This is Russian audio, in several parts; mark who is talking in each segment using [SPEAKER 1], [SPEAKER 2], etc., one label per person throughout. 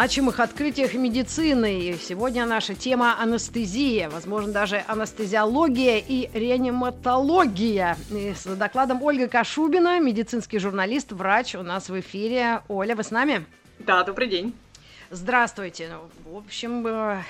[SPEAKER 1] Значимых открытиях медицины. И сегодня наша тема анестезия, возможно, даже анестезиология и реаниматология. И с докладом Ольга Кашубина, медицинский журналист, врач у нас в эфире. Оля, вы с нами?
[SPEAKER 2] Да, добрый день.
[SPEAKER 1] Здравствуйте. Ну, в общем, э,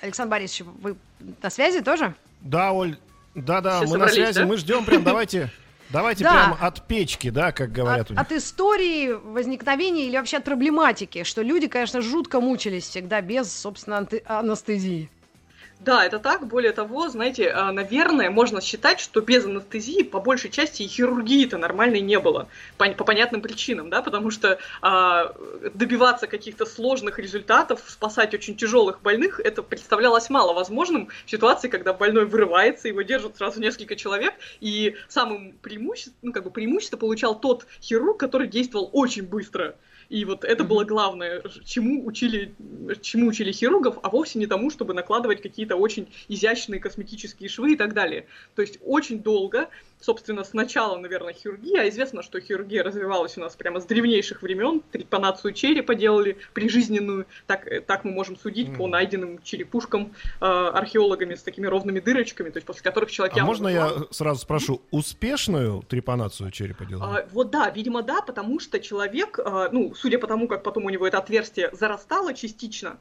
[SPEAKER 1] Александр Борисович, вы на связи тоже?
[SPEAKER 3] Да, Оль, да-да, мы на связи,
[SPEAKER 2] да?
[SPEAKER 3] мы ждем прям, давайте, давайте
[SPEAKER 1] Да.
[SPEAKER 3] прям от печки, да, как говорят
[SPEAKER 1] От,
[SPEAKER 3] у них.
[SPEAKER 1] от истории возникновения или вообще от проблематики, что люди, конечно, жутко мучились всегда без, собственно, анестезии.
[SPEAKER 2] Да, это так. Более того, знаете, а, наверное, можно считать, что без анестезии по большей части и хирургии-то нормальной не было. По, по понятным причинам, да, потому что а, добиваться каких-то сложных результатов, спасать очень тяжелых больных, это представлялось маловозможным в ситуации, когда больной вырывается, его держат сразу несколько человек, и самым преимуществом, ну, как бы преимущество получал тот хирург, который действовал очень быстро. И вот это было главное, чему учили, чему учили хирургов, а вовсе не тому, чтобы накладывать какие-то очень изящные косметические швы и так далее. То есть очень долго, собственно, сначала, наверное, хирургия, а известно, что хирургия развивалась у нас прямо с древнейших времен, трепанацию черепа делали прижизненную, так, э, так мы можем судить по
[SPEAKER 3] Мгм.
[SPEAKER 2] найденным черепушкам э, археологами с такими ровными дырочками, то есть после которых человек
[SPEAKER 3] А можно я сразу спрошу, успешную трепанацию черепа делали?
[SPEAKER 2] А, вот да, видимо, да, потому что человек, а, ну, судя по тому, как потом у него это отверстие зарастало частично,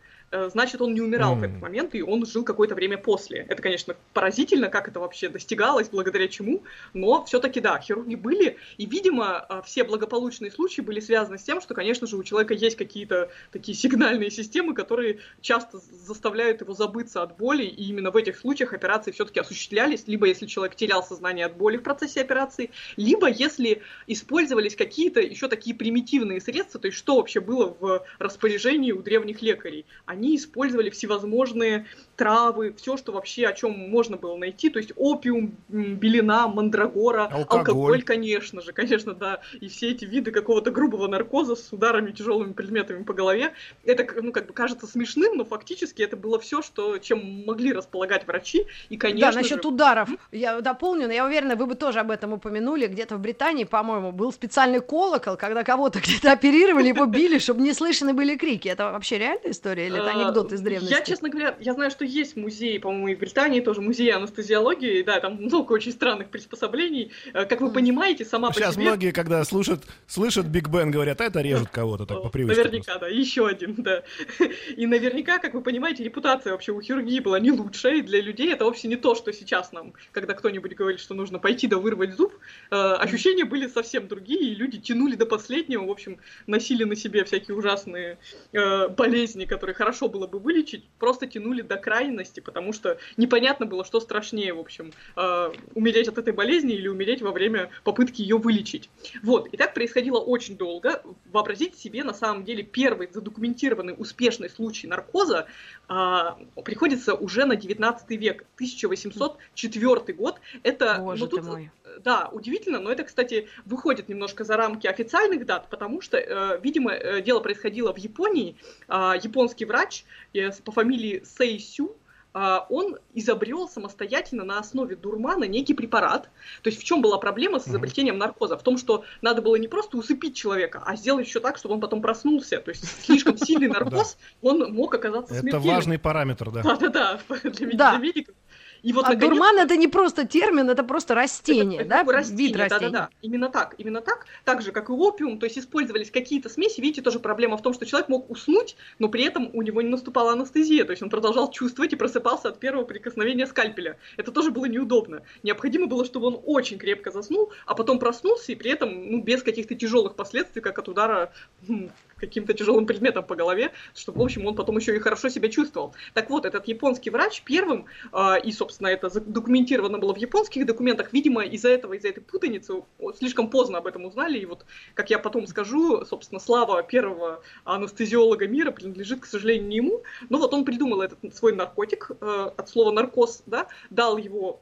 [SPEAKER 2] значит, он не умирал в
[SPEAKER 3] М.
[SPEAKER 2] этот момент, и он жил какое-то время после. Это, конечно, поразительно, как это вообще достигалось, благодаря чему, но все-таки да, хирурги были, и, видимо, а, все благополучные случаи были связаны с тем, что, конечно же, у человека есть какие-то такие сигнальные системы, которые часто заставляют его забыться от боли, и именно в этих случаях операции все-таки осуществлялись, либо если человек терял сознание от боли в процессе операции, либо если использовались какие-то еще такие примитивные средства, то есть что вообще было в распоряжении у древних лекарей. Они использовали всевозможные травы, все, что вообще, о чем можно было найти, то есть опиум, белина, мандрагора,
[SPEAKER 3] Алкоголь.
[SPEAKER 2] конечно же, конечно, да, и все эти виды какого-то грубого наркоза с ударами тяжелыми предметами по голове, это, ну, как бы кажется смешным, но фактически это было все, что, чем могли располагать врачи, и, конечно
[SPEAKER 1] да, насчет
[SPEAKER 2] же...
[SPEAKER 1] ударов. Я дополню, но я уверена, вы бы тоже об этом упомянули. Где-то в Британии, по-моему, был специальный колокол, когда кого-то где-то оперировали, его били, чтобы не слышны были крики. Это вообще реальная история или это
[SPEAKER 2] А,
[SPEAKER 1] анекдот из древности?
[SPEAKER 2] Я, честно говоря, я знаю, что есть музей, по-моему, и в Британии тоже музей анестезиологии, да, там много очень странных приспособлений. Э, Как вы понимаете, сама по
[SPEAKER 3] Сейчас
[SPEAKER 2] себе...
[SPEAKER 3] многие, когда слушают, слышат Биг Бен, говорят, а это режут кого-то так по привычке.
[SPEAKER 2] Наверняка, да, еще один, да. И наверняка, как вы понимаете, репутация вообще у хирургии была не лучшая, и для людей это вовсе не то, что сейчас нам, когда кто-нибудь говорит, что нужно пойти да вырвать зуб, э, ощущения были совсем другие, и люди тянули до последнего, в общем, носили на себе всякие ужасные э, болезни, которые хорошо было бы вылечить, просто тянули до крайности, потому что непонятно было, что страшнее, в общем, э, умереть от этой болезни или умереть во время попытки ее вылечить. Вот, и так происходило очень долго. Вообразите себе, на самом деле, первый задокументированный успешный случай наркоза а, приходится уже на 19 век, 1804 год. Это,
[SPEAKER 1] Боже
[SPEAKER 2] ну,
[SPEAKER 1] ты
[SPEAKER 2] тут,
[SPEAKER 1] мой.
[SPEAKER 2] э, да, удивительно, но это, кстати, выходит немножко за рамки официальных дат, потому что, э, видимо, э, дело происходило в Японии. А, японский врач э, по фамилии Сейсю, он изобрел самостоятельно на основе дурмана некий препарат. То есть в чем была проблема с изобретением наркоза? В том, что надо было не просто усыпить человека, а сделать еще так, чтобы он потом проснулся. То есть слишком сильный наркоз, он мог оказаться
[SPEAKER 3] Это
[SPEAKER 2] смертельным.
[SPEAKER 3] важный параметр, да.
[SPEAKER 2] Да-да-да, для медиков. И вот,
[SPEAKER 1] а
[SPEAKER 2] наконец,
[SPEAKER 1] дурман это не просто термин, это просто растение,
[SPEAKER 2] это
[SPEAKER 1] да?
[SPEAKER 2] бы растение,
[SPEAKER 1] Вид растения.
[SPEAKER 2] Да-да-да, именно так, именно так. Так же, как и опиум, то есть использовались какие-то смеси. Видите, тоже проблема в том, что человек мог уснуть, но при этом у него не наступала анестезия, то есть он продолжал чувствовать и просыпался от первого прикосновения скальпеля. Это тоже было неудобно. Необходимо было, чтобы он очень крепко заснул, а потом проснулся и при этом ну, без каких-то тяжелых последствий, как от удара м, каким-то тяжелым предметом по голове, чтобы, в общем, он потом еще и хорошо себя чувствовал. Так вот, этот японский врач первым, э, и, собственно, это задокументировано было в японских документах, видимо, из-за этого, из-за этой путаницы слишком поздно об этом узнали, и вот, как я потом скажу, собственно, слава первого анестезиолога мира принадлежит, к сожалению, не ему, но вот он придумал этот свой наркотик, э, от слова наркоз, да, дал его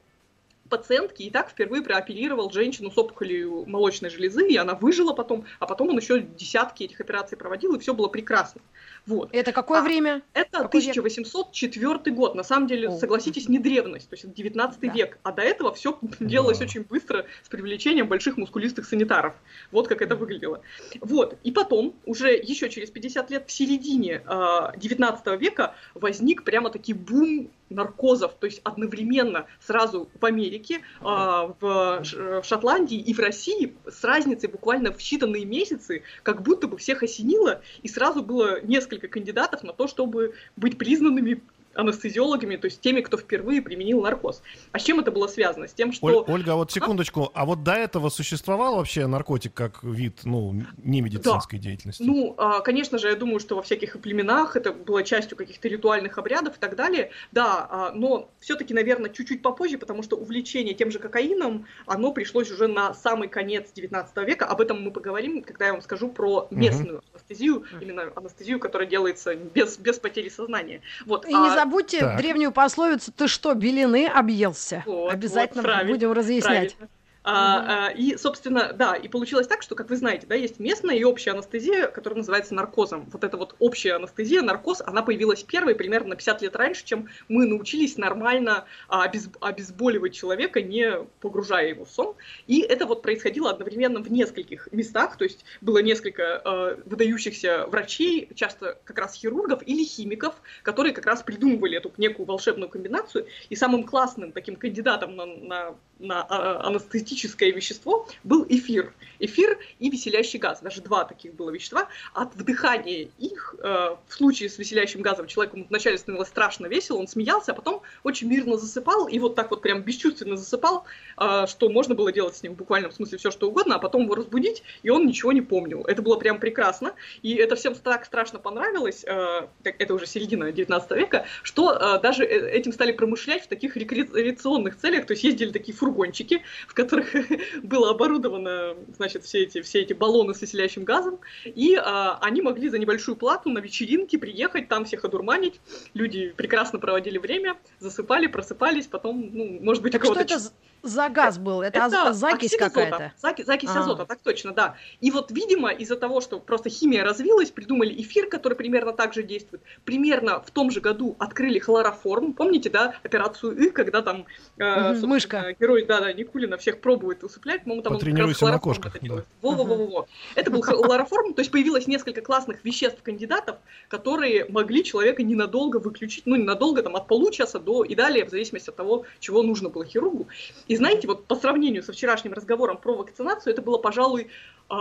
[SPEAKER 2] пациентке и так впервые прооперировал женщину с опухолью молочной железы, и она выжила потом, а потом он еще десятки этих операций проводил, и все было прекрасно. Вот.
[SPEAKER 1] Это какое
[SPEAKER 2] А,
[SPEAKER 1] время?
[SPEAKER 2] Это
[SPEAKER 1] Какой век?
[SPEAKER 2] 1804 год. На самом деле,
[SPEAKER 1] О.
[SPEAKER 2] согласитесь, не древность, то есть это 19
[SPEAKER 1] Да.
[SPEAKER 2] век. А до этого все делалось
[SPEAKER 3] Да.
[SPEAKER 2] очень быстро с привлечением больших мускулистых санитаров. Вот как это выглядело. Вот. И потом, уже еще через 50 лет, в середине э, 19 века возник прямо таки бум наркозов, то есть одновременно сразу в Америке, э, в, Ш- в Шотландии и в России с разницей буквально в считанные месяцы, как будто бы всех осенило, и сразу было несколько кандидатов на то, чтобы быть признанными анестезиологами, то есть теми, кто впервые применил наркоз. А с чем это было связано? С тем, что...
[SPEAKER 3] Оль- Ольга, а вот секундочку, а вот до этого существовал вообще наркотик как вид, ну, не медицинской деятельности?
[SPEAKER 2] Ну, а, конечно же, я думаю, что во всяких племенах это было частью каких-то ритуальных обрядов и так далее, да, а, но все-таки, наверное, чуть-чуть попозже, потому что увлечение тем же кокаином, оно пришлось уже на самый конец 19 века, об этом мы поговорим, когда я вам скажу про местную анестезию, именно анестезию, которая делается без, без потери сознания. Вот,
[SPEAKER 1] И
[SPEAKER 2] а-
[SPEAKER 1] не забудьте
[SPEAKER 3] так.
[SPEAKER 1] древнюю пословицу «Ты что, белины объелся?»
[SPEAKER 2] Вот,
[SPEAKER 1] Обязательно
[SPEAKER 2] вот, правильно,
[SPEAKER 1] будем разъяснять.
[SPEAKER 2] Правильно. А, а, и, собственно, да, и получилось так, что, как вы знаете, да, есть местная и общая анестезия, которая называется наркозом. Вот эта вот общая анестезия, наркоз, она появилась первой примерно на 50 лет раньше, чем мы научились нормально а, обез- обезболивать человека, не погружая его в сон. И это вот происходило одновременно в нескольких местах, то есть было несколько э, выдающихся врачей, часто как раз хирургов или химиков, которые как раз придумывали эту некую волшебную комбинацию. И самым классным таким кандидатом на, на, на а, анестетическое вещество был эфир. Эфир и веселящий газ. Даже два таких было вещества. От вдыхания их, э, в случае с веселящим газом, человеку вначале становилось страшно весело, он смеялся, а потом очень мирно засыпал, и вот так вот прям бесчувственно засыпал, э, что можно было делать с ним в буквальном смысле все, что угодно, а потом его разбудить, и он ничего не помнил. Это было прям прекрасно, и это всем так страшно понравилось, э, это уже середина 19 века, что даже этим стали промышлять в таких рекреационных целях, то есть ездили такие фургончики, в которых было оборудовано, значит, все эти, все эти баллоны с веселящим газом, и а, они могли за небольшую плату на вечеринки приехать, там всех одурманить, люди прекрасно проводили время, засыпали, просыпались, потом, ну, может быть, у
[SPEAKER 1] Так что
[SPEAKER 2] кого-то
[SPEAKER 1] это з- за газ был? Это, аз- закись какая-то?
[SPEAKER 2] Заки- закись
[SPEAKER 1] А.
[SPEAKER 2] азота, так точно, да. И вот, видимо, из-за того, что просто химия развилась, придумали эфир, который примерно так же действует. Примерно в том же году открыли хлороформ. Помните, да, операцию И, когда там э,
[SPEAKER 1] мышка.
[SPEAKER 2] герой, да, да, Никулина всех пробует усыплять. По-моему, там он как раз
[SPEAKER 3] Потренируйся на
[SPEAKER 2] хлороформ
[SPEAKER 3] кошках,
[SPEAKER 2] это
[SPEAKER 3] да.
[SPEAKER 2] Во-во-во-во. Это был хлороформ, то есть появилось несколько классных веществ-кандидатов, которые могли человека ненадолго выключить, ну, ненадолго, там, от получаса до и далее, в зависимости от того, чего нужно было хирургу. И знаете, вот по сравнению со вчерашним разговором про вакцинацию, это было, пожалуй,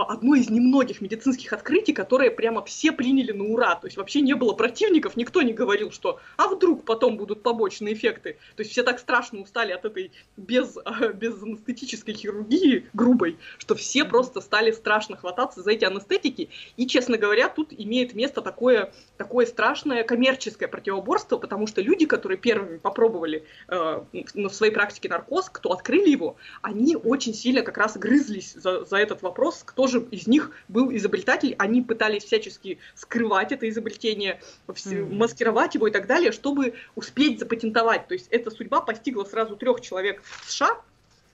[SPEAKER 2] одно из немногих медицинских открытий, которые прямо все приняли на ура. То есть вообще не было противников, никто не говорил, что а вдруг потом будут побочные эффекты. То есть все так страшно устали от этой без, а, без анестетической хирургии грубой, что все просто стали страшно хвататься за эти анестетики. И, честно говоря, тут имеет место такое, такое страшное коммерческое противоборство, потому что люди, которые первыми попробовали э, в своей практике наркоз, кто открыли его, они очень сильно как раз грызлись за, за этот вопрос, кто же из них был изобретатель. Они пытались всячески скрывать это изобретение, маскировать его и так далее, чтобы успеть запатентовать. То есть эта судьба постигла сразу трех человек в США.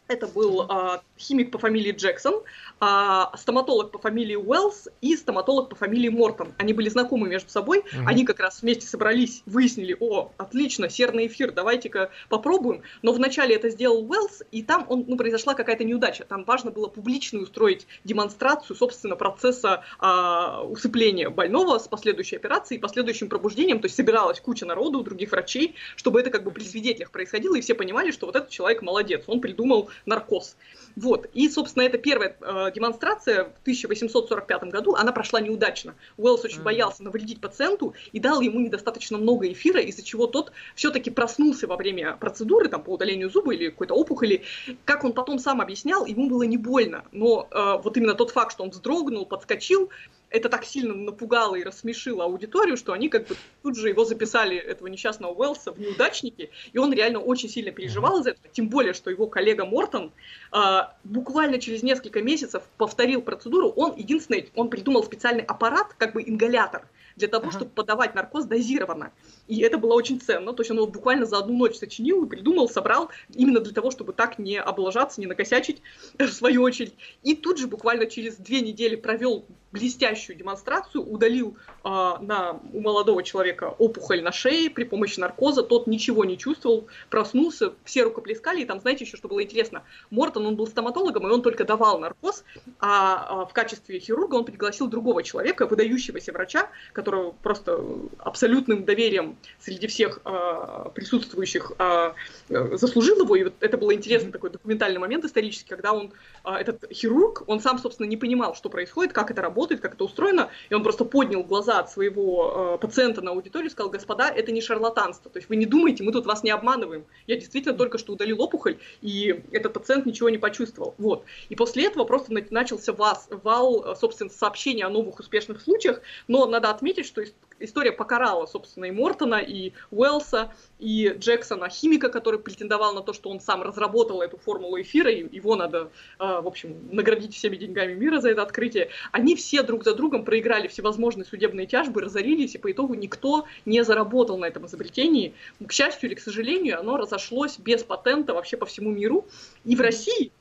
[SPEAKER 2] Это был а, химик по фамилии Джексон, а, стоматолог по фамилии Уэллс и стоматолог по фамилии Мортон. Они были знакомы между собой,
[SPEAKER 3] Мгм.
[SPEAKER 2] они как раз вместе собрались, выяснили, о, отлично, серный эфир, давайте-ка попробуем. Но вначале это сделал Уэллс, и там он, ну, произошла какая-то неудача. Там важно было публично устроить демонстрацию, собственно, процесса а, усыпления больного с последующей операцией и последующим пробуждением. То есть собиралась куча народу, других врачей, чтобы это как бы при свидетелях происходило, и все понимали, что вот этот человек молодец, он придумал наркоз. Вот. И, собственно, это первая э, демонстрация в 1845 году, она прошла неудачно. Уэллс очень
[SPEAKER 1] Мгм.
[SPEAKER 2] боялся навредить пациенту и дал ему недостаточно много эфира, из-за чего тот все-таки проснулся во время процедуры, там, по удалению зуба или какой-то опухоли. Как он потом сам объяснял, ему было не больно. Но э, вот именно тот факт, что он вздрогнул, подскочил, это так сильно напугало и рассмешило аудиторию, что они как бы тут же его записали, этого несчастного Уэллса, в неудачники, и он реально очень сильно переживал из-за этого, тем более, что его коллега Мортон а, буквально через несколько месяцев повторил процедуру, он единственный, он придумал специальный аппарат, как бы ингалятор, для того,
[SPEAKER 1] Ага.
[SPEAKER 2] чтобы подавать наркоз дозированно. И это было очень ценно. То есть он его буквально за одну ночь сочинил и придумал, собрал, именно для того, чтобы так не облажаться, не накосячить, в свою очередь. И тут же буквально через две недели провел блестящую демонстрацию, удалил а, на, у молодого человека опухоль на шее при помощи наркоза, тот ничего не чувствовал, проснулся, все рукоплескали, и там, знаете, еще что было интересно, Мортон, он был стоматологом, и он только давал наркоз, а, а в качестве хирурга он пригласил другого человека, выдающегося врача, которого просто абсолютным доверием среди всех а, присутствующих э, заслужил его, и вот это был интересный такой документальный момент исторический, когда он, а, этот хирург, он сам, собственно, не понимал, что происходит, как это работает, как это устроено, и он просто поднял глаза от своего э, пациента на аудиторию и сказал, господа, это не шарлатанство, то есть вы не думайте, мы тут вас не обманываем, я действительно только что удалил опухоль, и этот пациент ничего не почувствовал, вот. И после этого просто на- начался вас, вал, э, собственно, сообщений о новых успешных случаях, но надо отметить, что история покарала, собственно, и Мортона, и Уэллса, и Джексона, химика, который претендовал на то, что он сам разработал эту формулу эфира, и его надо, э, в общем, наградить всеми деньгами мира за это открытие. Они все друг за другом проиграли всевозможные судебные тяжбы, разорились, и по итогу никто не заработал на этом изобретении. К счастью или к сожалению, оно разошлось без патента вообще по всему миру. И в России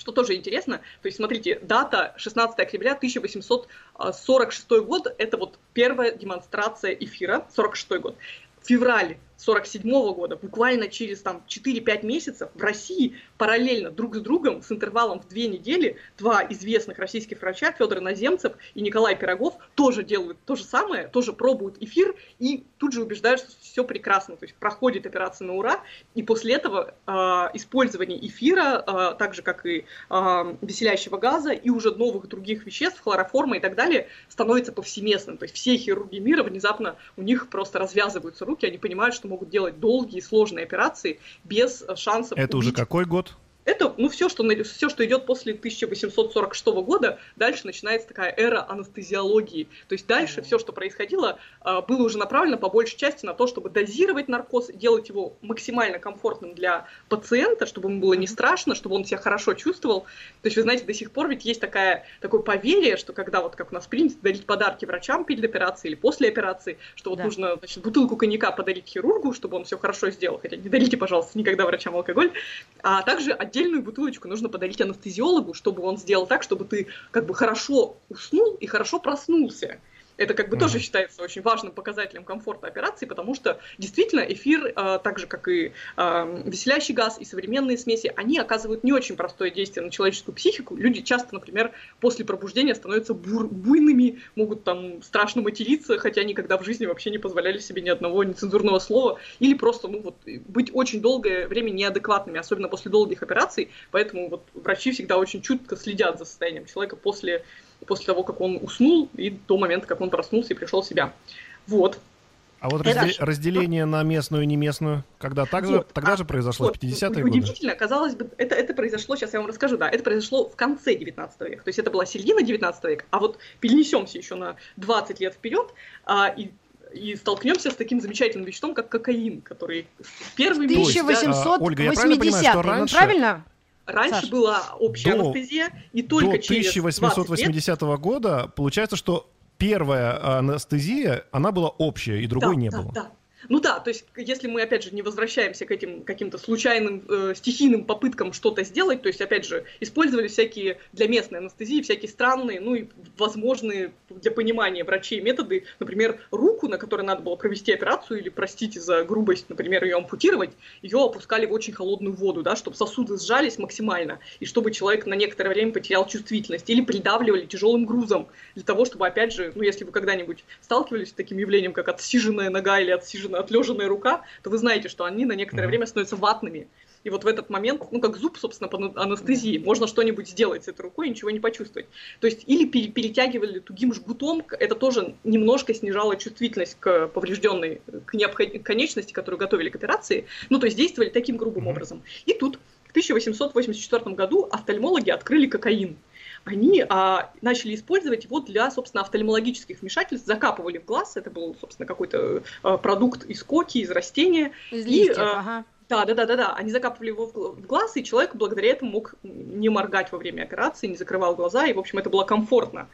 [SPEAKER 2] что тоже интересно, то есть смотрите, дата 16 октября 1846 год, это вот первая демонстрация эфира, 46 год. Февраль 47 года, буквально через там 4-5 месяцев в России параллельно друг с другом с интервалом в две недели два известных российских врача, Федор Наземцев и Николай Пирогов, тоже делают то же самое, тоже пробуют эфир и тут же убеждают, что все прекрасно, то есть проходит операция на ура, и после этого э, использование эфира, э, так же как и э, веселящего газа и уже новых других веществ, хлороформа и так далее, становится повсеместным, то есть все хирурги мира внезапно у них просто развязываются руки, они понимают, что могут делать долгие сложные операции без шансов
[SPEAKER 3] Это уже
[SPEAKER 2] убить.
[SPEAKER 3] какой год?
[SPEAKER 2] Это, ну, все, что, все, что идет после 1846 года, дальше начинается такая эра анестезиологии. То есть дальше все, что происходило, а, было уже направлено по большей части на то, чтобы дозировать наркоз, делать его максимально комфортным для пациента, чтобы ему было не страшно, чтобы он себя хорошо чувствовал. То есть, вы знаете, до сих пор ведь есть такая, такое поверье, что когда вот как у нас принято дарить подарки врачам перед операцией или после операции, что вот
[SPEAKER 1] Да.
[SPEAKER 2] нужно значит, бутылку коньяка подарить хирургу, чтобы он все хорошо сделал. Хотя не дарите, пожалуйста, никогда врачам алкоголь. А также отдельную бутылочку нужно подарить анестезиологу, чтобы он сделал так, чтобы ты как бы хорошо уснул и хорошо проснулся. Это как бы
[SPEAKER 3] Мгм.
[SPEAKER 2] тоже считается очень важным показателем комфорта операции, потому что действительно эфир, э, так же как и э, веселящий газ и современные смеси, они оказывают не очень простое действие на человеческую психику. Люди часто, например, после пробуждения становятся бур- буйными, могут там страшно материться, хотя никогда в жизни вообще не позволяли себе ни одного нецензурного слова, или просто ну, вот, быть очень долгое время неадекватными, особенно после долгих операций. Поэтому вот, врачи всегда очень чутко следят за состоянием человека после, после того, как он уснул, и до момента, как он проснулся и пришел в себя. Вот.
[SPEAKER 3] А вот
[SPEAKER 2] Это
[SPEAKER 3] разделение на местную и не местную, когда так же,
[SPEAKER 2] Вот.
[SPEAKER 3] тогда
[SPEAKER 2] А,
[SPEAKER 3] же произошло,
[SPEAKER 2] Вот,
[SPEAKER 3] в 50-е годы?
[SPEAKER 2] Удивительно, казалось бы, это, это произошло, сейчас я вам расскажу, да, это произошло в конце 19 века, то есть это была середина 19 века, а вот перенесемся еще на 20 лет вперед а, и, и столкнемся с таким замечательным веществом, как кокаин, который первый
[SPEAKER 3] То есть, а, Ольга, я правильно понимаю,
[SPEAKER 1] 1880
[SPEAKER 3] что
[SPEAKER 1] мы
[SPEAKER 3] раньше-
[SPEAKER 1] правильно?
[SPEAKER 2] Раньше
[SPEAKER 1] Саш.
[SPEAKER 2] была общая
[SPEAKER 3] До-
[SPEAKER 2] анестезия, и только
[SPEAKER 3] До
[SPEAKER 2] через 20 лет
[SPEAKER 3] 1880 года получается, что первая анестезия, она была общая, и другой
[SPEAKER 2] да,
[SPEAKER 3] не
[SPEAKER 2] да,
[SPEAKER 3] было.
[SPEAKER 2] Да. Ну да, то есть, если мы, опять же, не возвращаемся к этим каким-то случайным, э, стихийным попыткам что-то сделать, то есть, опять же, использовали всякие для местной анестезии, всякие странные, ну и возможные для понимания врачей методы, например, руку, на которой надо было провести операцию, или, простите за грубость, например, ее ампутировать, ее опускали в очень холодную воду, да, чтобы сосуды сжались максимально, и чтобы человек на некоторое время потерял чувствительность, или придавливали тяжелым грузом, для того, чтобы, опять же, ну, если вы когда-нибудь сталкивались с таким явлением, как отсиженная нога или отсиженная, отлеженная рука, то вы знаете, что они на некоторое
[SPEAKER 3] Мгм.
[SPEAKER 2] время становятся ватными. И вот в этот момент, ну, как зуб, собственно, по ана- анестезии, можно что-нибудь сделать с этой рукой и ничего не почувствовать. То есть, или пере- перетягивали тугим жгутом, это тоже немножко снижало чувствительность к поврежденной, к необход- конечности, которую готовили к операции. Ну, то есть, действовали таким грубым
[SPEAKER 3] Мгм.
[SPEAKER 2] образом. И тут, в 1884 году, офтальмологи открыли кокаин они а, начали использовать его для, собственно, офтальмологических вмешательств, закапывали в глаз, это был, собственно, какой-то а, продукт из коки, из растения,
[SPEAKER 1] Из
[SPEAKER 2] И,
[SPEAKER 1] листьев,
[SPEAKER 2] а,
[SPEAKER 1] ага.
[SPEAKER 2] Да, да, да, да, да. Они закапывали его в глаз, и человек благодаря этому мог не моргать во время операции, не закрывал глаза, и, в общем, это было комфортно.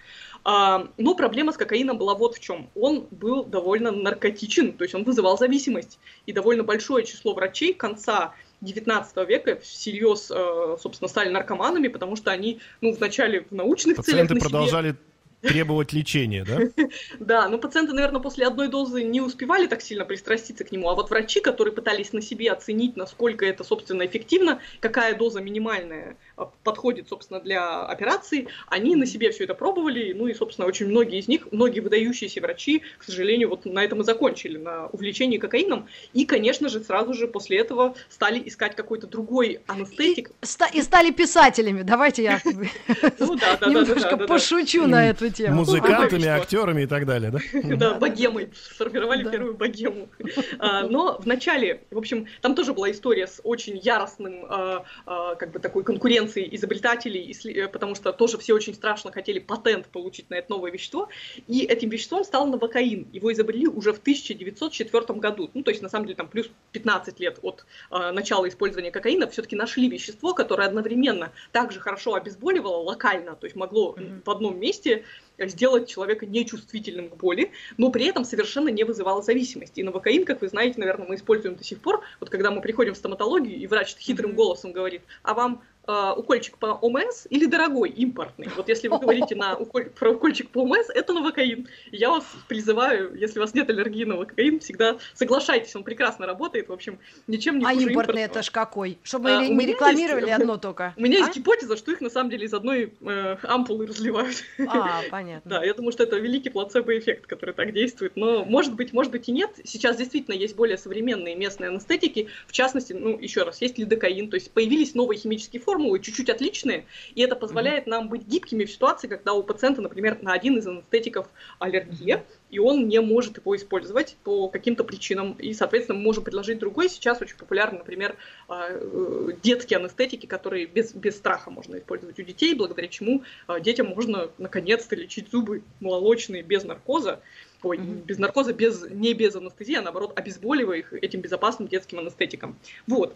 [SPEAKER 2] А, но проблема с кокаином была вот в чем. Он был довольно наркотичен, то есть он вызывал зависимость. И довольно большое число врачей конца 19 века всерьез, э, собственно, стали наркоманами, потому что они, ну, вначале в научных
[SPEAKER 3] Пациенты
[SPEAKER 2] целях...
[SPEAKER 3] Пациенты продолжали себе требовать лечения, да?
[SPEAKER 2] Да, но пациенты, наверное, после одной дозы не успевали так сильно пристраститься к нему, а вот врачи, которые пытались на себе оценить, насколько это, собственно, эффективно, какая доза минимальная а, подходит, собственно, для операции, они на себе все это пробовали, ну и, собственно, очень многие из них, многие выдающиеся врачи, к сожалению, вот на этом и закончили, на увлечении кокаином, и, конечно же, сразу же после этого стали искать какой-то другой анестетик.
[SPEAKER 1] И, и стали писателями, давайте я ну немножко пошучу на эту тему.
[SPEAKER 3] Музыкантами, актерами и так далее, да?
[SPEAKER 2] Да, богемой. Сформировали первую богему. А, но в начале, в общем, там тоже была история с очень яростным, а, а, как бы такой конкуренцией изобретателей, э, потому что тоже все очень страшно хотели патент получить на это новое вещество. И этим веществом стал новокаин. Его изобрели уже в 1904 году. Ну, то есть, на самом деле, там плюс 15 лет от начала использования кокаина все-таки нашли вещество, которое одновременно также хорошо обезболивало локально, то есть могло mm-hmm. в одном месте сделать человека нечувствительным к боли, но при этом совершенно не вызывало зависимости. И новокаин, как вы знаете, наверное, мы используем до сих пор. Вот когда мы приходим в стоматологию, и врач хитрым голосом говорит, а вам э, укольчик по ОМС или дорогой, импортный. Вот если вы говорите на уколь, про укольчик по ОМС, это новокаин. Я вас призываю, если у вас нет аллергии на новокаин, всегда соглашайтесь, он прекрасно работает, в общем, ничем не
[SPEAKER 1] А импортный импортного. это ж какой? Чтобы а, не рекламировали есть, одно только.
[SPEAKER 2] У меня а? есть гипотеза, что их на самом деле из одной э, ампулы разливают.
[SPEAKER 1] А, понятно.
[SPEAKER 2] Да, я думаю, что это великий плацебо-эффект, который так действует. Но может быть, может быть и нет. Сейчас действительно есть более современные местные анестетики. В частности, ну, еще раз, есть лидокаин, то есть появились новые химические формы, формулы чуть-чуть отличные, и это позволяет mm-hmm. нам быть гибкими в ситуации, когда у пациента, например, на один из анестетиков аллергия, и он не может его использовать по каким-то причинам, и, соответственно, мы можем предложить другой. Сейчас очень популярны, например, а, э, детские анестетики, которые без, без страха можно использовать у детей, благодаря чему а, детям можно наконец-то лечить зубы молочные без наркоза, ой, mm-hmm. без наркоза, без, не без анестезии, а наоборот обезболивая их этим безопасным детским анестетиком. Вот.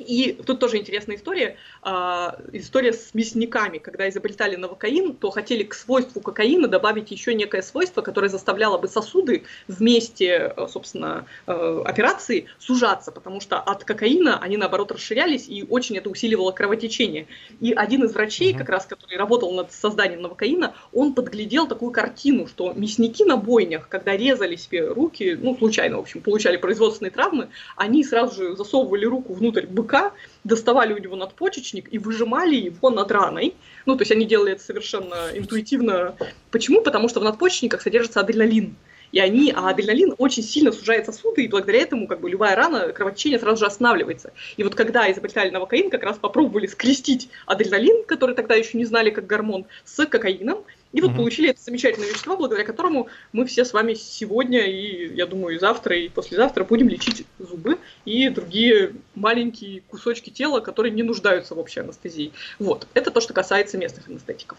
[SPEAKER 2] И тут тоже интересная история. А, история с мясниками. Когда изобретали новокаин, то хотели к свойству кокаина добавить еще некое свойство, которое заставляло бы сосуды вместе, э, собственно, э, операции сужаться, потому что от кокаина они, наоборот, расширялись, и очень это усиливало кровотечение. И один из врачей, как раз, который работал над созданием новокаина, он подглядел такую картину, что мясники на бойнях, когда резали себе руки, ну, случайно, в общем, получали производственные травмы, они сразу же засовывали руку внутрь быка, быка, доставали у него надпочечник и выжимали его над раной. Ну, то есть они делали это совершенно интуитивно. Почему? Потому что в надпочечниках содержится адреналин. И они, а адреналин очень сильно сужает сосуды, и благодаря этому как бы любая рана, кровотечение сразу же останавливается. И вот когда изобретали новокаин, как раз попробовали скрестить адреналин, который тогда еще не знали как гормон, с кокаином, и вот угу. получили это замечательное вещество, благодаря которому мы все с вами сегодня и, я думаю, и завтра, и послезавтра будем лечить зубы и другие маленькие кусочки тела, которые не нуждаются в общей анестезии. Вот, это то, что касается местных анестетиков.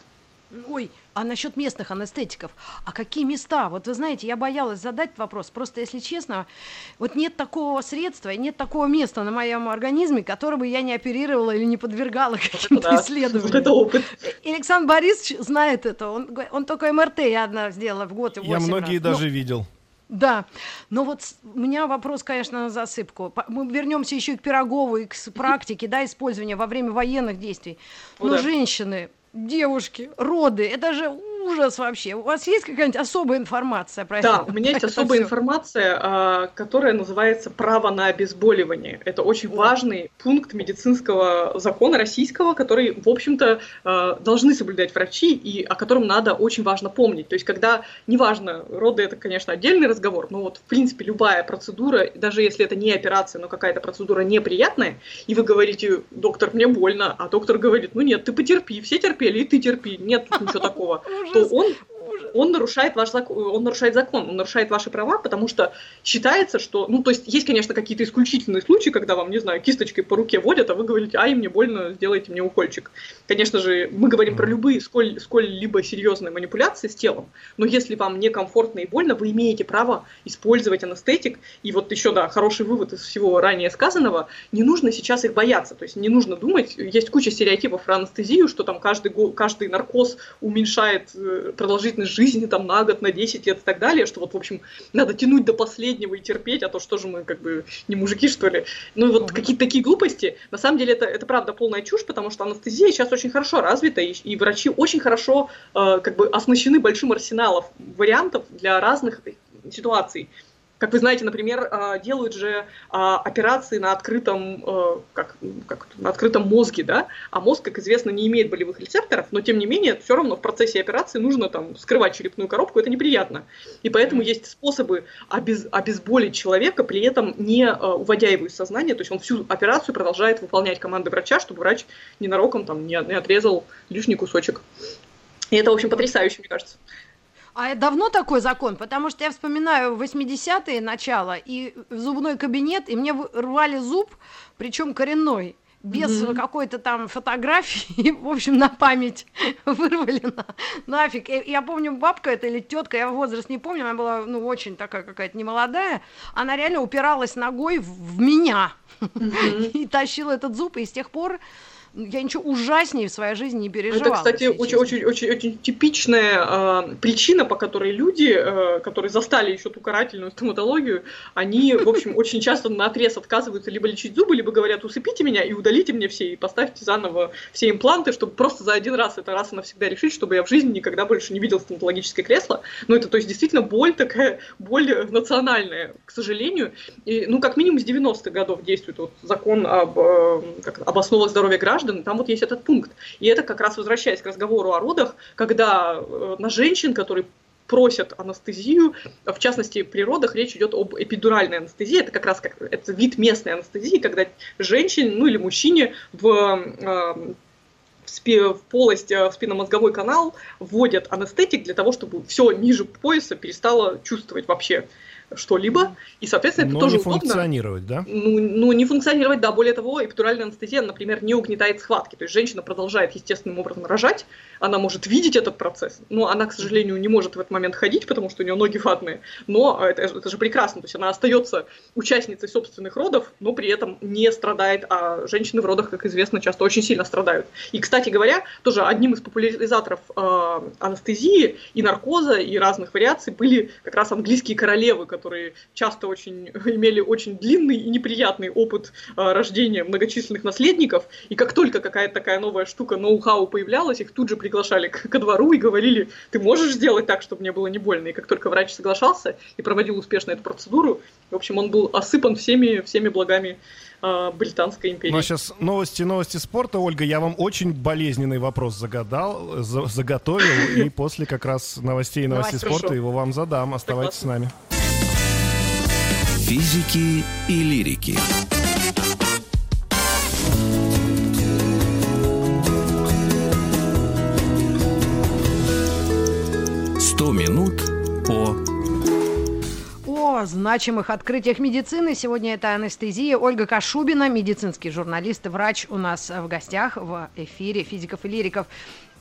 [SPEAKER 1] Ой, а насчет местных анестетиков, а какие места? Вот вы знаете, я боялась задать вопрос, просто если честно, вот нет такого средства, нет такого места на моем организме, которое бы я не оперировала или не подвергала каким-то да, исследованиям. Вот это опыт. И Александр Борисович знает это, он, он только МРТ я одна сделала в год и
[SPEAKER 3] Я многие раз. даже ну, видел.
[SPEAKER 1] Да, но вот у меня вопрос, конечно, на засыпку. Мы вернемся еще и к Пирогову, и к практике, да, использования во время военных действий. Но женщины, девушки, роды, это же ужас вообще. У вас есть какая-нибудь особая информация про
[SPEAKER 2] это? Да, у меня есть особая все? информация, а, которая называется «Право на обезболивание». Это очень О. важный пункт медицинского закона российского, который, в общем-то, а, должны соблюдать врачи и о котором надо очень важно помнить. То есть, когда, неважно, роды это, конечно, отдельный разговор, но вот, в принципе, любая процедура, даже если это не операция, но какая-то процедура неприятная, и вы говорите, доктор, мне больно, а доктор говорит, ну нет, ты потерпи, все терпели, и ты терпи, нет тут ничего такого то он нарушает ваш закон, он нарушает закон, он нарушает ваши права, потому что считается, что, ну, то есть есть, конечно, какие-то исключительные случаи, когда вам, не знаю, кисточкой по руке водят, а вы говорите, ай, мне больно, сделайте мне укольчик. Конечно же, мы говорим про любые сколь, сколь-либо серьезные манипуляции с телом, но если вам некомфортно и больно, вы имеете право использовать анестетик. И вот еще, да, хороший вывод из всего ранее сказанного, не нужно сейчас их бояться, то есть не нужно думать, есть куча стереотипов про анестезию, что там каждый, каждый наркоз уменьшает э, продолжительность жизни там на год, на 10 лет и так далее, что вот, в общем, надо тянуть до последнего и терпеть, а то что же мы как бы не мужики, что ли. Ну и вот какие-то такие глупости. На самом деле это, это правда полная чушь, потому что анестезия сейчас очень хорошо развита, и, и врачи очень хорошо э, как бы оснащены большим арсеналом вариантов для разных ситуаций. Как вы знаете, например, а, делают же а, операции на открытом, э, как, как, на открытом мозге, да, а мозг, как известно, не имеет болевых рецепторов, но тем не менее, все равно в процессе операции нужно там скрывать черепную коробку, это неприятно. И поэтому есть способы обез, обезболить человека, при этом не уводя его из сознания, то есть он всю операцию продолжает выполнять команды врача, чтобы врач ненароком там не, не отрезал лишний кусочек. И это, в общем, потрясающе, мне кажется.
[SPEAKER 1] А давно такой закон? Потому что я вспоминаю 80-е начало и зубной кабинет, и мне рвали зуб, причем коренной без mm-hmm. какой-то там фотографии, в общем, на память вырвали на, нафиг. И, я помню, бабка это или тетка, я возраст не помню, она была, ну, очень такая какая-то немолодая, она реально упиралась ногой в, в меня mm-hmm. и тащила этот зуб, и с тех пор я ничего ужаснее в своей жизни не переживала.
[SPEAKER 2] Это, кстати, очень, очень, очень, очень типичная э, причина, по которой люди, э, которые застали еще ту карательную стоматологию, они, в общем, очень часто на отрез отказываются либо лечить зубы, либо говорят, усыпите меня и удалите мне все, и поставьте заново все импланты, чтобы просто за один раз это раз и навсегда решить, чтобы я в жизни никогда больше не видел стоматологическое кресло. Ну, это, то есть, действительно, боль такая, боль национальная, к сожалению. И, ну, как минимум с 90-х годов действует вот закон об, э, как, об основах здоровья граждан, граждан, там вот есть этот пункт. И это как раз возвращаясь к разговору о родах, когда э, на женщин, которые просят анестезию, в частности, при родах речь идет об эпидуральной анестезии, это как раз как, это вид местной анестезии, когда женщине, ну или мужчине в э, в полость, э, в спинномозговой канал вводят анестетик для того, чтобы все ниже пояса перестало чувствовать вообще что-либо, и, соответственно, это
[SPEAKER 3] Но
[SPEAKER 2] тоже
[SPEAKER 3] не
[SPEAKER 2] удобно.
[SPEAKER 3] функционировать, да?
[SPEAKER 2] Ну, ну, не функционировать, да. Более того, эпидуральная анестезия, например, не угнетает схватки. То есть женщина продолжает естественным образом рожать, она может видеть этот процесс, но она, к сожалению, не может в этот момент ходить, потому что у нее ноги ватные. Но это, это же прекрасно. То есть она остается участницей собственных родов, но при этом не страдает, а женщины в родах, как известно, часто очень сильно страдают. И, кстати говоря, тоже одним из популяризаторов э, анестезии и наркоза, и разных вариаций были как раз английские королевы, которые часто очень имели очень длинный и неприятный опыт э, рождения многочисленных наследников, и как только какая-то такая новая штука, ноу-хау появлялась, их тут же приглашали к, ко двору и говорили, ты можешь сделать так, чтобы мне было не больно, и как только врач соглашался и проводил успешно эту процедуру, в общем, он был осыпан всеми, всеми благами э, Британской империи.
[SPEAKER 3] Ну а сейчас новости, новости спорта. Ольга, я вам очень болезненный вопрос загадал, за, заготовил, и после как раз новостей и новостей спорта его вам задам. Оставайтесь с нами.
[SPEAKER 4] Физики и лирики. Сто минут по
[SPEAKER 1] о значимых открытиях медицины. Сегодня это анестезия. Ольга Кашубина, медицинский журналист и врач у нас в гостях в эфире физиков и лириков.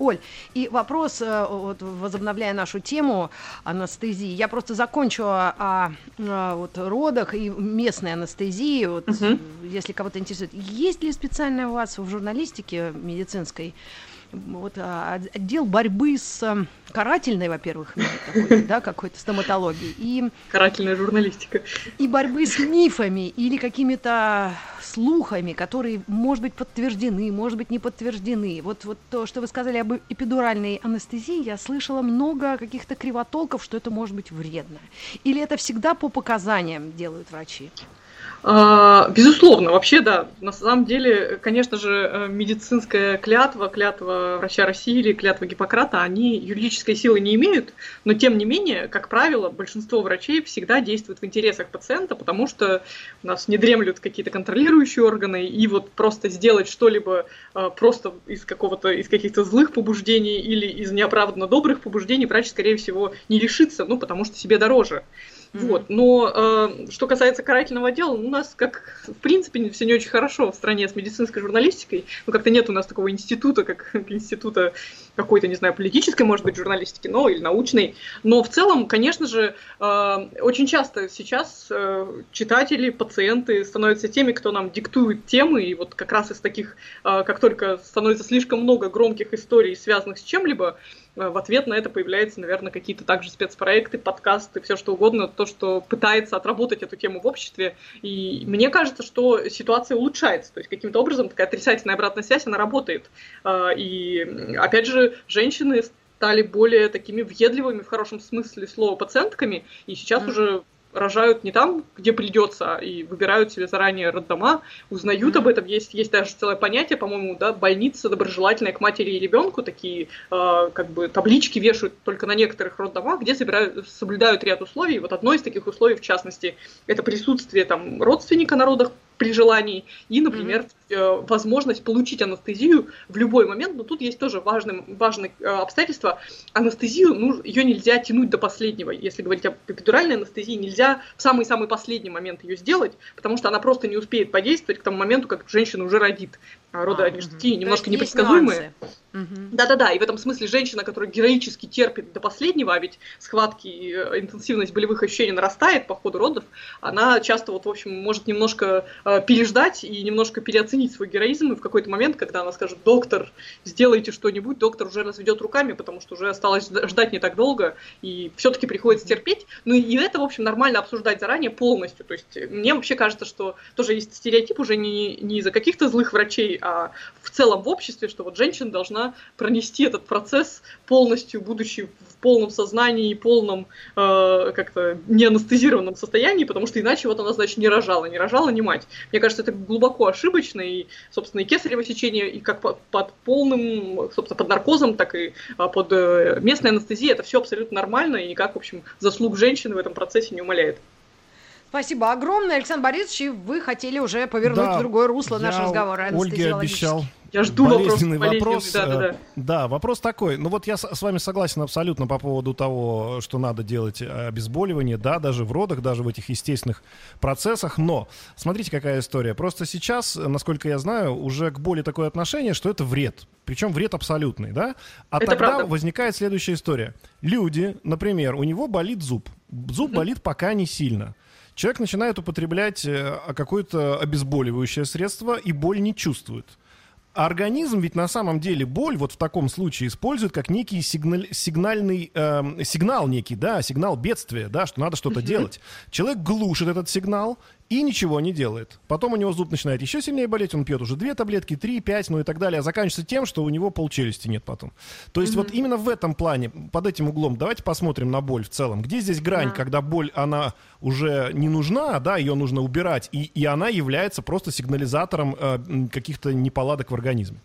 [SPEAKER 1] Оль, и вопрос, э, вот, возобновляя нашу тему анестезии, я просто закончу о, о, о вот, родах и местной анестезии, вот, угу. если кого-то интересует. Есть ли специальная у вас в журналистике медицинской вот, а, отдел борьбы с эм, карательной, во-первых, такой, да, какой-то стоматологией. И,
[SPEAKER 2] Карательная журналистика.
[SPEAKER 1] И борьбы с мифами или какими-то слухами, которые, может быть, подтверждены, может быть, не подтверждены. Вот, вот то, что вы сказали об эпидуральной анестезии, я слышала много каких-то кривотолков, что это может быть вредно. Или это всегда по показаниям делают врачи?
[SPEAKER 2] А, безусловно, вообще, да. На самом деле, конечно же, э, медицинская клятва, клятва врача России или клятва Гиппократа, они юридической силы не имеют, но тем не менее, как правило, большинство врачей всегда действуют в интересах пациента, потому что у нас не дремлют какие-то контролирующие органы, и вот просто сделать что-либо э, просто из какого-то, из каких-то злых побуждений или из неоправданно добрых побуждений врач, скорее всего, не решится, ну, потому что себе дороже. Mm-hmm. Вот. Но э, что касается карательного дела, у нас, как в принципе, все не очень хорошо в стране с медицинской журналистикой. Ну, как-то нет у нас такого института, как института какой-то, не знаю, политической, может быть, журналистики, но или научной. Но в целом, конечно же, э, очень часто сейчас э, читатели, пациенты становятся теми, кто нам диктует темы, и вот как раз из таких, э, как только становится слишком много громких историй, связанных с чем-либо, Э, в ответ на это появляются, наверное, какие-то также спецпроекты, подкасты, все что угодно, то, что пытается отработать эту тему в обществе. И мне кажется, что ситуация улучшается. То есть каким-то образом такая отрицательная обратная связь, она работает. Э, и, опять же, женщины стали более такими въедливыми в хорошем смысле слова пациентками, и сейчас mm-hmm. уже рожают не там, где придется, и выбирают себе заранее роддома, узнают mm-hmm. об этом. Есть, есть даже целое понятие, по-моему, да, больница доброжелательная к матери и ребенку, такие э, как бы таблички вешают только на некоторых роддомах, где собирают, соблюдают ряд условий. Вот одно из таких условий, в частности, это присутствие там родственника на родах при желании, и, например, mm-hmm. возможность получить анестезию в любой момент, но тут есть тоже важное, важное э, обстоятельство. Анестезию, ну, ее нельзя тянуть до последнего. Если говорить об эпидуральной анестезии, нельзя в самый-самый последний момент ее сделать, потому что она просто не успеет подействовать к тому моменту, как женщина уже родит. А роды, а, они же такие немножко непредсказуемые. Да-да-да, и в этом смысле женщина, которая героически терпит до последнего, а ведь схватки и э, интенсивность болевых ощущений нарастает по ходу родов, она часто вот, в общем, может немножко э, переждать и немножко переоценить свой героизм, и в какой-то момент, когда она скажет, доктор, сделайте что-нибудь, доктор уже разведет руками, потому что уже осталось ждать не так долго, и все-таки приходится терпеть. Ну и это, в общем, нормально обсуждать заранее полностью. То есть мне вообще кажется, что тоже есть стереотип уже не, не из-за каких-то злых врачей, а в целом в обществе, что вот женщина должна пронести этот процесс полностью, будучи в полном сознании и полном э, как-то не анестезированном состоянии, потому что иначе вот она, значит, не рожала, не рожала, не мать. Мне кажется, это глубоко ошибочно, и, собственно, и кесарево сечение, и как под, под полным, собственно, под наркозом, так и а, под э, местной анестезией, это все абсолютно нормально, и никак, в общем, заслуг женщины в этом процессе не умаляет.
[SPEAKER 1] Спасибо огромное, Александр Борисович. И вы хотели уже повернуть да, в другое русло наш разговор.
[SPEAKER 3] Ольге обещал
[SPEAKER 2] я жду
[SPEAKER 3] болезненный вопрос. вопрос. Да, да, да. да, вопрос такой. Ну вот я с вами согласен абсолютно по поводу того, что надо делать э, обезболивание, да, даже в родах, даже в этих естественных процессах. Но смотрите, какая история. Просто сейчас, насколько я знаю, уже к боли такое отношение, что это вред. Причем вред абсолютный, да? А это тогда правда. возникает следующая история. Люди, например, у него болит зуб. Зуб болит пока не сильно. Человек начинает употреблять э, какое-то обезболивающее средство и боль не чувствует. А организм ведь на самом деле боль вот в таком случае использует как некий сигналь, сигнальный э, сигнал некий, да, сигнал бедствия, да, что надо что-то делать. Человек глушит этот сигнал и ничего не делает. Потом у него зуб начинает еще сильнее болеть, он пьет уже две таблетки, три, пять, ну и так далее, а заканчивается тем, что у него полчелюсти нет потом. То есть mm-hmm. вот именно в этом плане, под этим углом, давайте посмотрим на боль в целом. Где здесь грань, yeah. когда боль, она уже не нужна, да, ее нужно убирать, и, и она является просто сигнализатором э, каких-то неполадок в организме?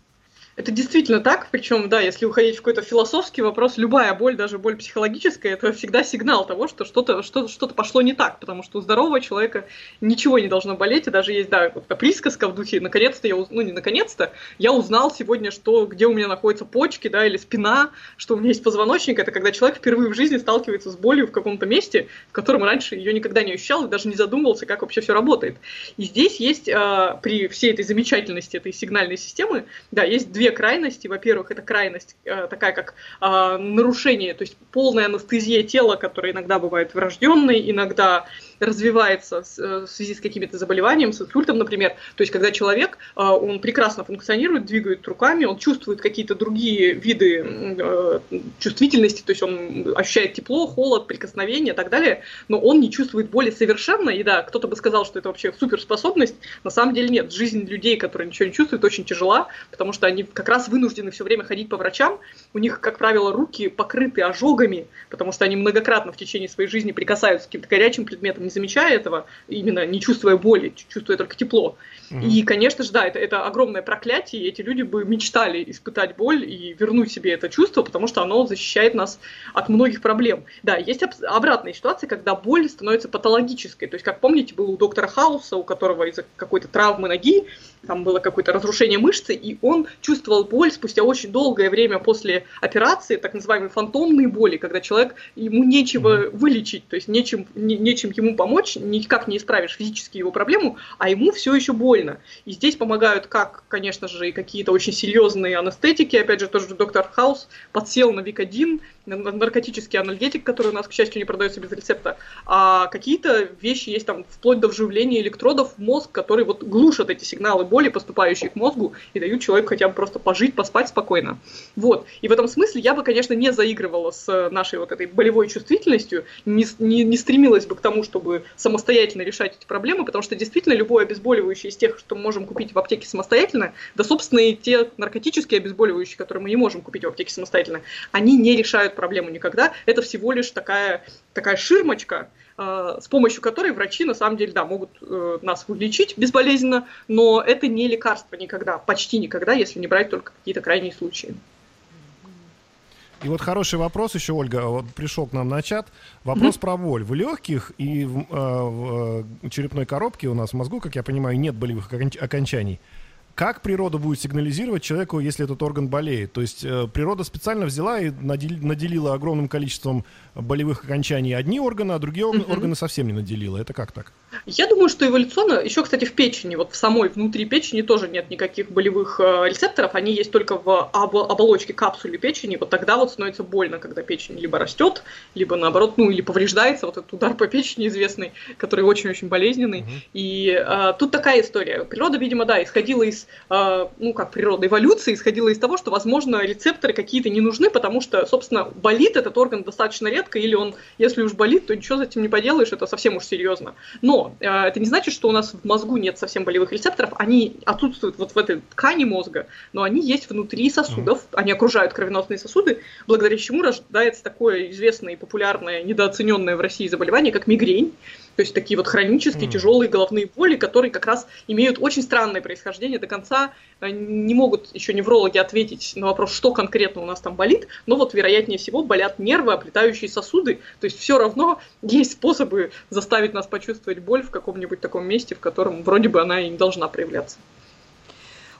[SPEAKER 2] Это действительно так, причем, да, если уходить в какой-то философский вопрос, любая боль, даже боль психологическая, это всегда сигнал того, что что-то что что пошло не так, потому что у здорового человека ничего не должно болеть, и даже есть, да, вот присказка в духе, наконец-то я, уз... ну не наконец-то, я узнал сегодня, что, где у меня находятся почки, да, или спина, что у меня есть позвоночник, это когда человек впервые в жизни сталкивается с болью в каком-то месте, в котором раньше ее никогда не ощущал и даже не задумывался, как вообще все работает. И здесь есть, э, при всей этой замечательности этой сигнальной системы, да, есть две две крайности. Во-первых, это крайность э, такая, как э, нарушение, то есть полная анестезия тела, которая иногда бывает врожденной, иногда развивается э, в связи с какими-то заболеваниями, с инсультом, например. То есть, когда человек, э, он прекрасно функционирует, двигает руками, он чувствует какие-то другие виды э, чувствительности, то есть он ощущает тепло, холод, прикосновение и так далее, но он не чувствует боли совершенно. И да, кто-то бы сказал, что это вообще суперспособность. На самом деле нет. Жизнь людей, которые ничего не чувствуют, очень тяжела, потому что они как раз вынуждены все время ходить по врачам, у них, как правило, руки покрыты ожогами, потому что они многократно в течение своей жизни прикасаются к каким-то горячим предметам, не замечая этого, именно не чувствуя боли, чувствуя только тепло. Mm-hmm. И, конечно же, да, это, это огромное проклятие, и эти люди бы мечтали испытать боль и вернуть себе это чувство, потому что оно защищает нас от многих проблем. Да, есть обратная ситуация, когда боль становится патологической. То есть, как помните, был у доктора Хауса, у которого из-за какой-то травмы ноги там было какое-то разрушение мышцы, и он чувствовал боль спустя очень долгое время после операции, так называемые фантомные боли, когда человек, ему нечего вылечить, то есть нечем, не, нечем ему помочь, никак не исправишь физически его проблему, а ему все еще больно. И здесь помогают как, конечно же, и какие-то очень серьезные анестетики, опять же, тоже доктор Хаус подсел на Викодин, наркотический анальгетик, который у нас, к счастью, не продается без рецепта, а какие-то вещи есть там вплоть до вживления электродов в мозг, которые вот глушат эти сигналы боли, поступающие к мозгу, и дают человеку хотя бы просто пожить, поспать спокойно. Вот. И в этом смысле я бы, конечно, не заигрывала с нашей вот этой болевой чувствительностью, не, не, не стремилась бы к тому, чтобы самостоятельно решать эти проблемы, потому что действительно любое обезболивающее из тех, что мы можем купить в аптеке самостоятельно, да, собственно, и те наркотические обезболивающие, которые мы не можем купить в аптеке самостоятельно, они не решают проблему никогда. Это всего лишь такая, такая ширмочка, э, с помощью которой врачи, на самом деле, да, могут э, нас вылечить безболезненно, но это не лекарство никогда, почти никогда, если не брать только какие-то крайние случаи.
[SPEAKER 3] И вот хороший вопрос еще, Ольга, вот пришел к нам на чат. Вопрос mm-hmm. про боль. В легких и в, э, в э, черепной коробке у нас в мозгу, как я понимаю, нет болевых окончаний как природа будет сигнализировать человеку, если этот орган болеет? То есть э, природа специально взяла и наделила огромным количеством болевых окончаний одни органы, а другие угу. органы совсем не наделила. Это как так?
[SPEAKER 2] Я думаю, что эволюционно, еще, кстати, в печени, вот в самой внутри печени тоже нет никаких болевых э, рецепторов, они есть только в об оболочке капсулы печени, вот тогда вот становится больно, когда печень либо растет, либо наоборот, ну или повреждается, вот этот удар по печени известный, который очень-очень болезненный. Угу. И э, тут такая история. Природа, видимо, да, исходила из, э, ну как природа эволюции, исходила из того, что, возможно, рецепторы какие-то не нужны, потому что, собственно, болит этот орган достаточно редко, редко, или он, если уж болит, то ничего с этим не поделаешь, это совсем уж серьезно. Но э, это не значит, что у нас в мозгу нет совсем болевых рецепторов, они отсутствуют вот в этой ткани мозга, но они есть внутри сосудов, mm-hmm. они окружают кровеносные сосуды, благодаря чему рождается такое известное и популярное, недооцененное в России заболевание, как мигрень. То есть такие вот хронические, mm. тяжелые головные боли, которые как раз имеют очень странное происхождение. До конца э, не могут еще неврологи ответить на вопрос, что конкретно у нас там болит, но вот вероятнее всего болят нервы, оплетающие сосуды. То есть все равно есть способы заставить нас почувствовать боль в каком-нибудь таком месте, в котором вроде бы она и не должна проявляться.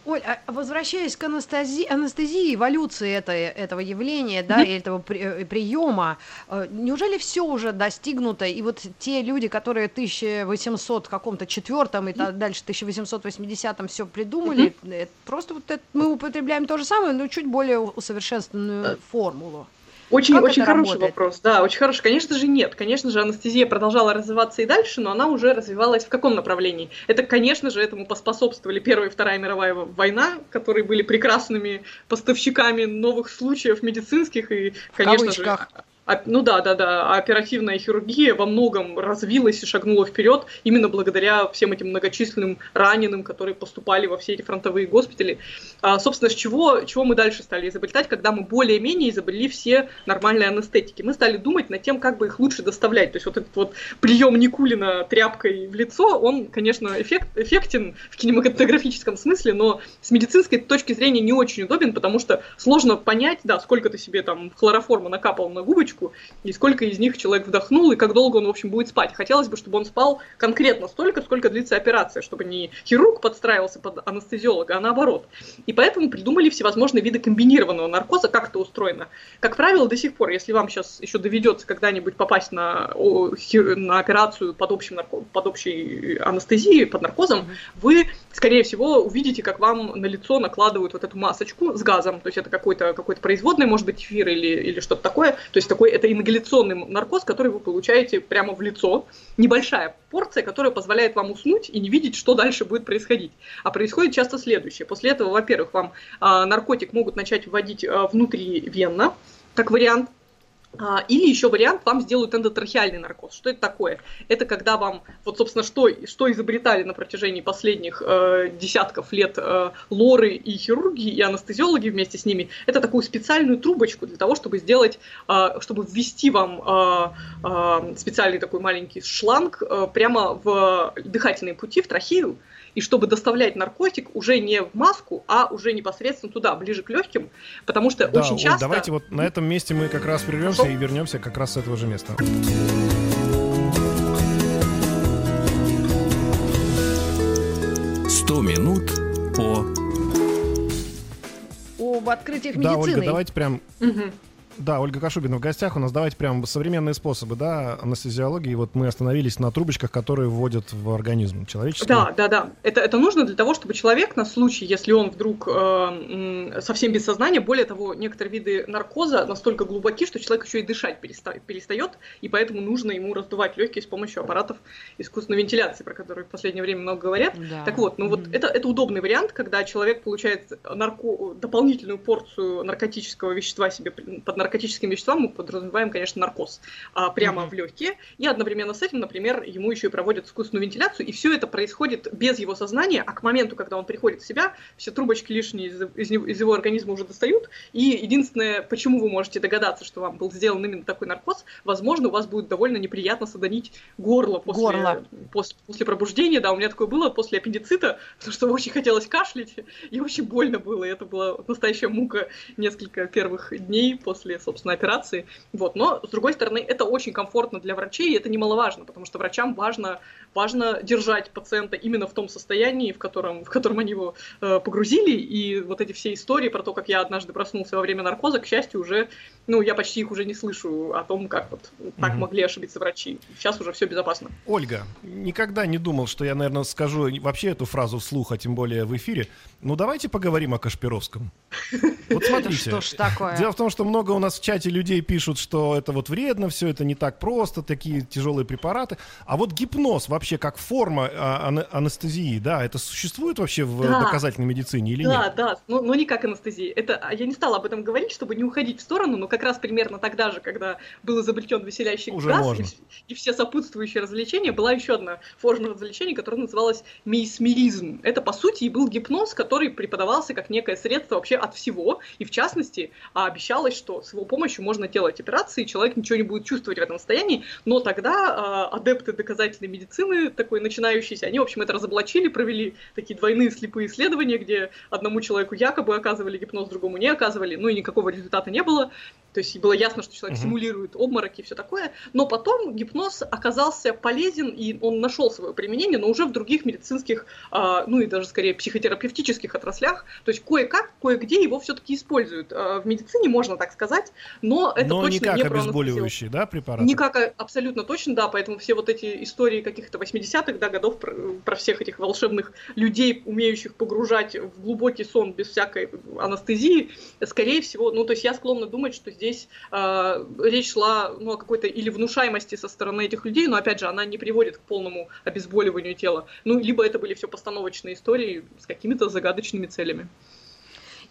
[SPEAKER 1] Оль, а возвращаясь к анестезии, анестезии эволюции это, этого явления, да, mm-hmm. этого при, э, приема, э, неужели все уже достигнуто, и вот те люди, которые в 1800 каком-то четвертом и mm-hmm. дальше 1880 все придумали, mm-hmm. просто вот это, мы употребляем то же самое, но чуть более усовершенствованную формулу.
[SPEAKER 2] Очень, очень хороший работает? вопрос. Да, очень хороший. Конечно же, нет. Конечно же, анестезия продолжала развиваться и дальше, но она уже развивалась в каком направлении? Это, конечно же, этому поспособствовали Первая и Вторая мировая война, которые были прекрасными поставщиками новых случаев медицинских и, конечно же, ну да, да, да, оперативная хирургия во многом развилась и шагнула вперед именно благодаря всем этим многочисленным раненым, которые поступали во все эти фронтовые госпитали. А, собственно, с чего, чего мы дальше стали изобретать, когда мы более-менее изобрели все нормальные анестетики? Мы стали думать над тем, как бы их лучше доставлять. То есть вот этот вот прием Никулина тряпкой в лицо, он, конечно, эффект, эффектен в кинематографическом смысле, но с медицинской точки зрения не очень удобен, потому что сложно понять, да, сколько ты себе там хлороформа накапал на губочку, привычку, и сколько из них человек вдохнул, и как долго он, в общем, будет спать. Хотелось бы, чтобы он спал конкретно столько, сколько длится операция, чтобы не хирург подстраивался под анестезиолога, а наоборот. И поэтому придумали всевозможные виды комбинированного наркоза, как это устроено. Как правило, до сих пор, если вам сейчас еще доведется когда-нибудь попасть на, на операцию под, общим нарко... под общей анестезией, под наркозом, вы, скорее всего, увидите, как вам на лицо накладывают вот эту масочку с газом, то есть это какой-то какой производный, может быть, эфир или, или что-то такое, то есть такой такой, это ингаляционный наркоз, который вы получаете прямо в лицо. Небольшая порция, которая позволяет вам уснуть и не видеть, что дальше будет происходить. А происходит часто следующее. После этого, во-первых, вам э, наркотик могут начать вводить э, внутривенно, как вариант, А, или еще вариант, вам сделают эндотрахеальный наркоз. Что это такое? Это когда вам, вот, собственно, что, что изобретали на протяжении последних э, десятков лет э, лоры и хирурги, и анестезиологи вместе с ними, это такую специальную трубочку для того, чтобы сделать, э, чтобы ввести вам э, э, специальный такой маленький шланг э, прямо в дыхательные пути, в трахею, и чтобы доставлять наркотик уже не в маску, а уже непосредственно туда, ближе к легким, потому что да, очень часто...
[SPEAKER 3] давайте вот на этом месте мы как раз прервемся Хорошо. и вернемся как раз с этого же места.
[SPEAKER 4] Сто минут по...
[SPEAKER 1] Об открытиях медицины.
[SPEAKER 3] Да, Ольга, давайте прям... Угу. Да, Ольга Кашубина в гостях у нас. Давайте прям современные способы, да, анестезиологии. Вот мы остановились на трубочках, которые вводят в организм человеческий.
[SPEAKER 2] Да, да, да. Это, это нужно для того, чтобы человек на случай, если он вдруг э, совсем без сознания, более того, некоторые виды наркоза настолько глубоки, что человек еще и дышать перестает, перестает и поэтому нужно ему раздувать легкие с помощью аппаратов искусственной вентиляции, про которые в последнее время много говорят. Да. Так вот, ну mm-hmm. вот это, это удобный вариант, когда человек получает нарко... дополнительную порцию наркотического вещества себе под наркотическим веществами мы подразумеваем, конечно, наркоз а, прямо mm-hmm. в легкие. И одновременно с этим, например, ему еще и проводят искусственную вентиляцию, и все это происходит без его сознания, а к моменту, когда он приходит в себя, все трубочки лишние из, из, из его организма уже достают. И единственное, почему вы можете догадаться, что вам был сделан именно такой наркоз, возможно, у вас будет довольно неприятно содонить горло после, горло. после, после пробуждения. Да, у меня такое было после аппендицита, потому что очень хотелось кашлять, и очень больно было. И это была настоящая мука несколько первых дней после собственно, операции. Вот. Но, с другой стороны, это очень комфортно для врачей, и это немаловажно, потому что врачам важно, важно держать пациента именно в том состоянии, в котором, в котором они его э, погрузили, и вот эти все истории про то, как я однажды проснулся во время наркоза, к счастью, уже, ну, я почти их уже не слышу о том, как вот так mm могли ошибиться врачи. Сейчас уже все безопасно.
[SPEAKER 3] Ольга, никогда не думал, что я, наверное, скажу вообще эту фразу вслух, а тем более в эфире. Ну, давайте поговорим о Кашпировском. Вот смотрите. Что ж такое? Дело в том, что много у нас в чате людей пишут, что это вот вредно, все это не так просто, такие тяжелые препараты. А вот гипноз вообще как форма а, анестезии, да, это существует вообще в да. доказательной медицине или
[SPEAKER 2] да,
[SPEAKER 3] нет?
[SPEAKER 2] Да, да, но, но не как анестезия. Это, а, я не стала об этом говорить, чтобы не уходить в сторону, но как раз примерно тогда же, когда был изобретен веселящий Уже газ можно. и, и все сопутствующие развлечения, была еще одна форма развлечения, которая называлась мейсмеризм. Это, по сути, и был гипноз, который преподавался как некое средство вообще от всего, и в частности обещалось, что с его помощью можно делать операции, и человек ничего не будет чувствовать в этом состоянии, но тогда э, адепты доказательной медицины, такой начинающиеся, они, в общем, это разоблачили, провели такие двойные слепые исследования, где одному человеку якобы оказывали гипноз, другому не оказывали, ну и никакого результата не было. То есть было ясно, что человек uh-huh. симулирует обмороки и все такое. Но потом гипноз оказался полезен, и он нашел свое применение, но уже в других медицинских, а, ну и даже скорее психотерапевтических отраслях. То есть кое-как, кое-где его все-таки используют. А, в медицине можно так сказать, но это но точно
[SPEAKER 3] не как
[SPEAKER 2] не
[SPEAKER 3] обезболивающий, да, препарат?
[SPEAKER 2] Не как а, абсолютно точно, да, поэтому все вот эти истории каких-то 80-х да, годов про, про всех этих волшебных людей, умеющих погружать в глубокий сон без всякой анестезии, скорее всего, ну то есть я склонна думать, что здесь здесь э, речь шла ну, о какой-то или внушаемости со стороны этих людей, но опять же, она не приводит к полному обезболиванию тела. Ну, либо это были все постановочные истории с какими-то загадочными целями.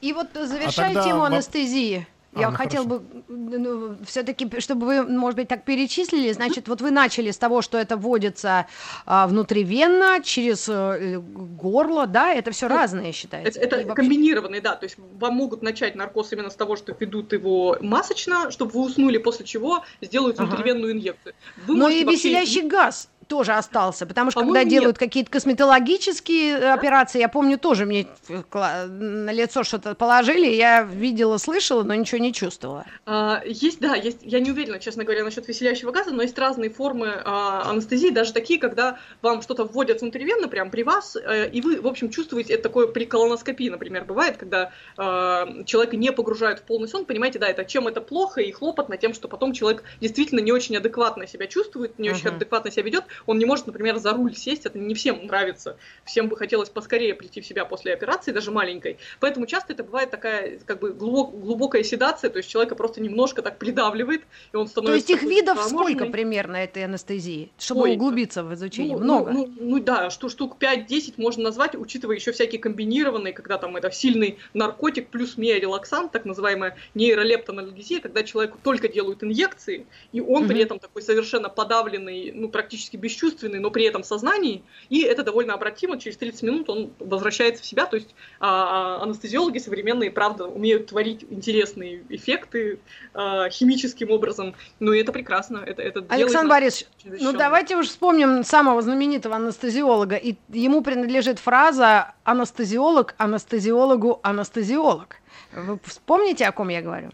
[SPEAKER 1] И вот завершая а тогда... тему анестезии. Я а, ну хотел хорошо. бы ну, все-таки, чтобы вы, может быть, так перечислили, значит, вот вы начали с того, что это вводится а, внутривенно, через а, горло, да, это все ну, разное считается.
[SPEAKER 2] Это, это вообще... комбинированный, да, то есть вам могут начать наркоз именно с того, что ведут его масочно, чтобы вы уснули, после чего сделают внутривенную ага. инъекцию.
[SPEAKER 1] Вы Но и вообще... веселящий газ тоже остался, потому что когда нет. делают какие-то косметологические да? операции, я помню, тоже мне на лицо что-то положили, я видела, слышала, но ничего не чувствовала.
[SPEAKER 2] А, есть, да, есть, я не уверена, честно говоря, насчет веселящего газа, но есть разные формы а, анестезии, даже такие, когда вам что-то вводят внутривенно, прям при вас, а, и вы, в общем, чувствуете, это такое при колоноскопии, например, бывает, когда а, человека не погружают в полный сон, понимаете, да, это чем это плохо и хлопотно тем, что потом человек действительно не очень адекватно себя чувствует, не очень uh-huh. адекватно себя ведет, он не может, например, за руль сесть, это не всем нравится. Всем бы хотелось поскорее прийти в себя после операции, даже маленькой. Поэтому часто это бывает такая как бы глубокая седация, то есть человека просто немножко так придавливает, и он становится...
[SPEAKER 1] То есть их видов сколько примерно этой анестезии, чтобы Ой, углубиться в изучение?
[SPEAKER 2] Ну,
[SPEAKER 1] Много?
[SPEAKER 2] Ну, ну, ну да, что штук 5-10 можно назвать, учитывая еще всякие комбинированные, когда там это сильный наркотик плюс миорелаксант, так называемая нейролептональгезия, когда человеку только делают инъекции, и он угу. при этом такой совершенно подавленный, ну, практически бесчувственный, но при этом в сознании, и это довольно обратимо, через 30 минут он возвращается в себя, то есть а, а, анестезиологи современные, правда, умеют творить интересные эффекты а, химическим образом, ну и это прекрасно, это, это
[SPEAKER 1] Александр Борисович, ну давайте уж вспомним самого знаменитого анестезиолога, и ему принадлежит фраза «анестезиолог, анестезиологу, анестезиолог». Вы вспомните, о ком я говорю?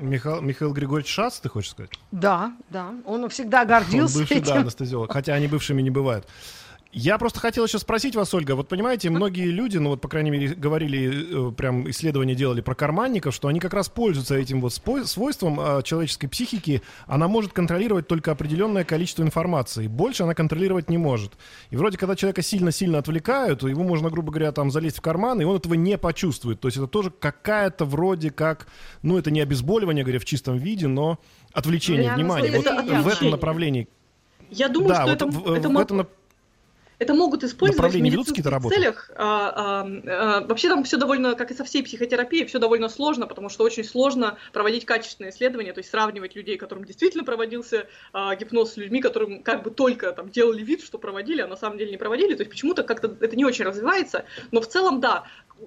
[SPEAKER 3] Михаил, Михаил Григорьевич Шац, ты хочешь сказать?
[SPEAKER 1] Да, да. Он всегда гордился
[SPEAKER 3] Он бывший,
[SPEAKER 1] этим.
[SPEAKER 3] да, анестезиолог. Хотя они бывшими не бывают. Я просто хотел еще спросить вас, Ольга, вот понимаете, многие люди, ну вот, по крайней мере, говорили, э, прям исследования делали про карманников, что они как раз пользуются этим вот свойством э, человеческой психики, она может контролировать только определенное количество информации, больше она контролировать не может. И вроде, когда человека сильно-сильно отвлекают, его можно, грубо говоря, там залезть в карман, и он этого не почувствует. То есть это тоже какая-то вроде как, ну это не обезболивание, говоря, в чистом виде, но отвлечение внимания. Вот в этом направлении.
[SPEAKER 2] Я думаю, да, что вот это, в, это, в этом это могут использовать в медицинских целях. А, а, а, вообще там все довольно, как и со всей психотерапией, все довольно сложно, потому что очень сложно проводить качественные исследования, то есть сравнивать людей, которым действительно проводился а, гипноз с людьми, которым как бы только там делали вид, что проводили, а на самом деле не проводили. То есть почему-то как-то это не очень развивается. Но в целом, да,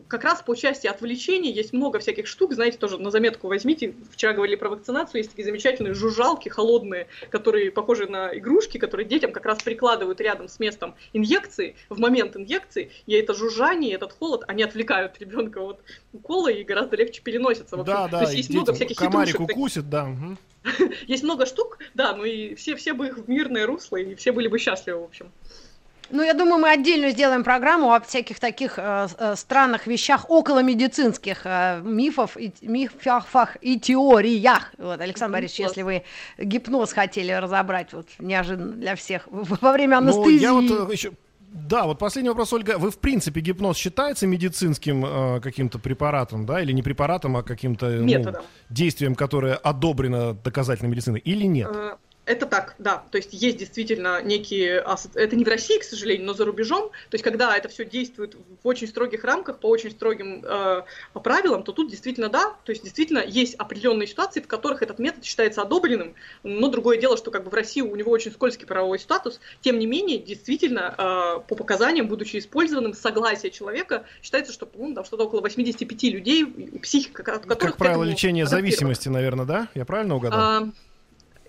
[SPEAKER 2] как раз по части отвлечений есть много всяких штук, знаете, тоже на заметку возьмите, вчера говорили про вакцинацию, есть такие замечательные жужжалки холодные, которые похожи на игрушки, которые детям как раз прикладывают рядом с местом инъекции, в момент инъекции, и это жужжание, этот холод, они отвлекают ребенка от укола и гораздо легче переносятся. В
[SPEAKER 3] общем. Да, да,
[SPEAKER 2] То есть есть много всяких
[SPEAKER 3] комарик хитрушек. укусит, да.
[SPEAKER 2] Есть много штук, да, ну и все, все бы их в мирное русло, и все были бы счастливы, в общем.
[SPEAKER 1] Ну, я думаю, мы отдельно сделаем программу о всяких таких э, э, странных вещах, около медицинских э, мифов, и, мифах и теориях. Вот, Александр Борисович, если вы гипноз хотели разобрать, вот неожиданно для всех, во время анестезии. Ну, я вот
[SPEAKER 3] э, еще да, вот последний вопрос, Ольга. Вы, в принципе, гипноз считается медицинским э, каким-то препаратом, да, или не препаратом, а каким-то ну, действием, которое одобрено доказательной медициной, или нет?
[SPEAKER 2] Это так, да. То есть есть действительно некие... Это не в России, к сожалению, но за рубежом. То есть когда это все действует в очень строгих рамках, по очень строгим э, правилам, то тут действительно да. То есть действительно есть определенные ситуации, в которых этот метод считается одобренным. Но другое дело, что как бы в России у него очень скользкий правовой статус. Тем не менее, действительно, э, по показаниям, будучи использованным, согласие человека, считается, что ну, там что-то около 85 людей, психика которых...
[SPEAKER 3] Как правило, лечение зависимости, наверное, да? Я правильно угадал? А,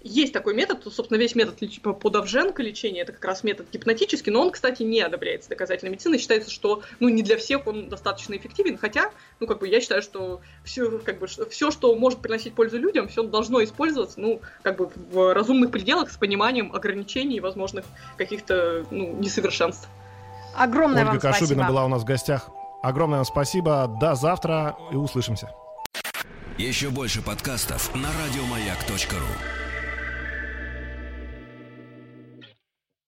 [SPEAKER 2] есть такой метод, собственно, весь метод по подовженка лечения, это как раз метод гипнотический, но он, кстати, не одобряется доказательной медициной. Считается, что ну, не для всех он достаточно эффективен, хотя, ну, как бы я считаю, что все, как бы, все, что может приносить пользу людям, все должно использоваться, ну, как бы в разумных пределах с пониманием ограничений и возможных каких-то, ну, несовершенств.
[SPEAKER 1] Огромное
[SPEAKER 3] Ольга
[SPEAKER 1] вам
[SPEAKER 3] Кашубина
[SPEAKER 1] спасибо.
[SPEAKER 3] была у нас в гостях. Огромное вам спасибо. До завтра и услышимся.
[SPEAKER 4] Еще больше подкастов на радиомаяк.ру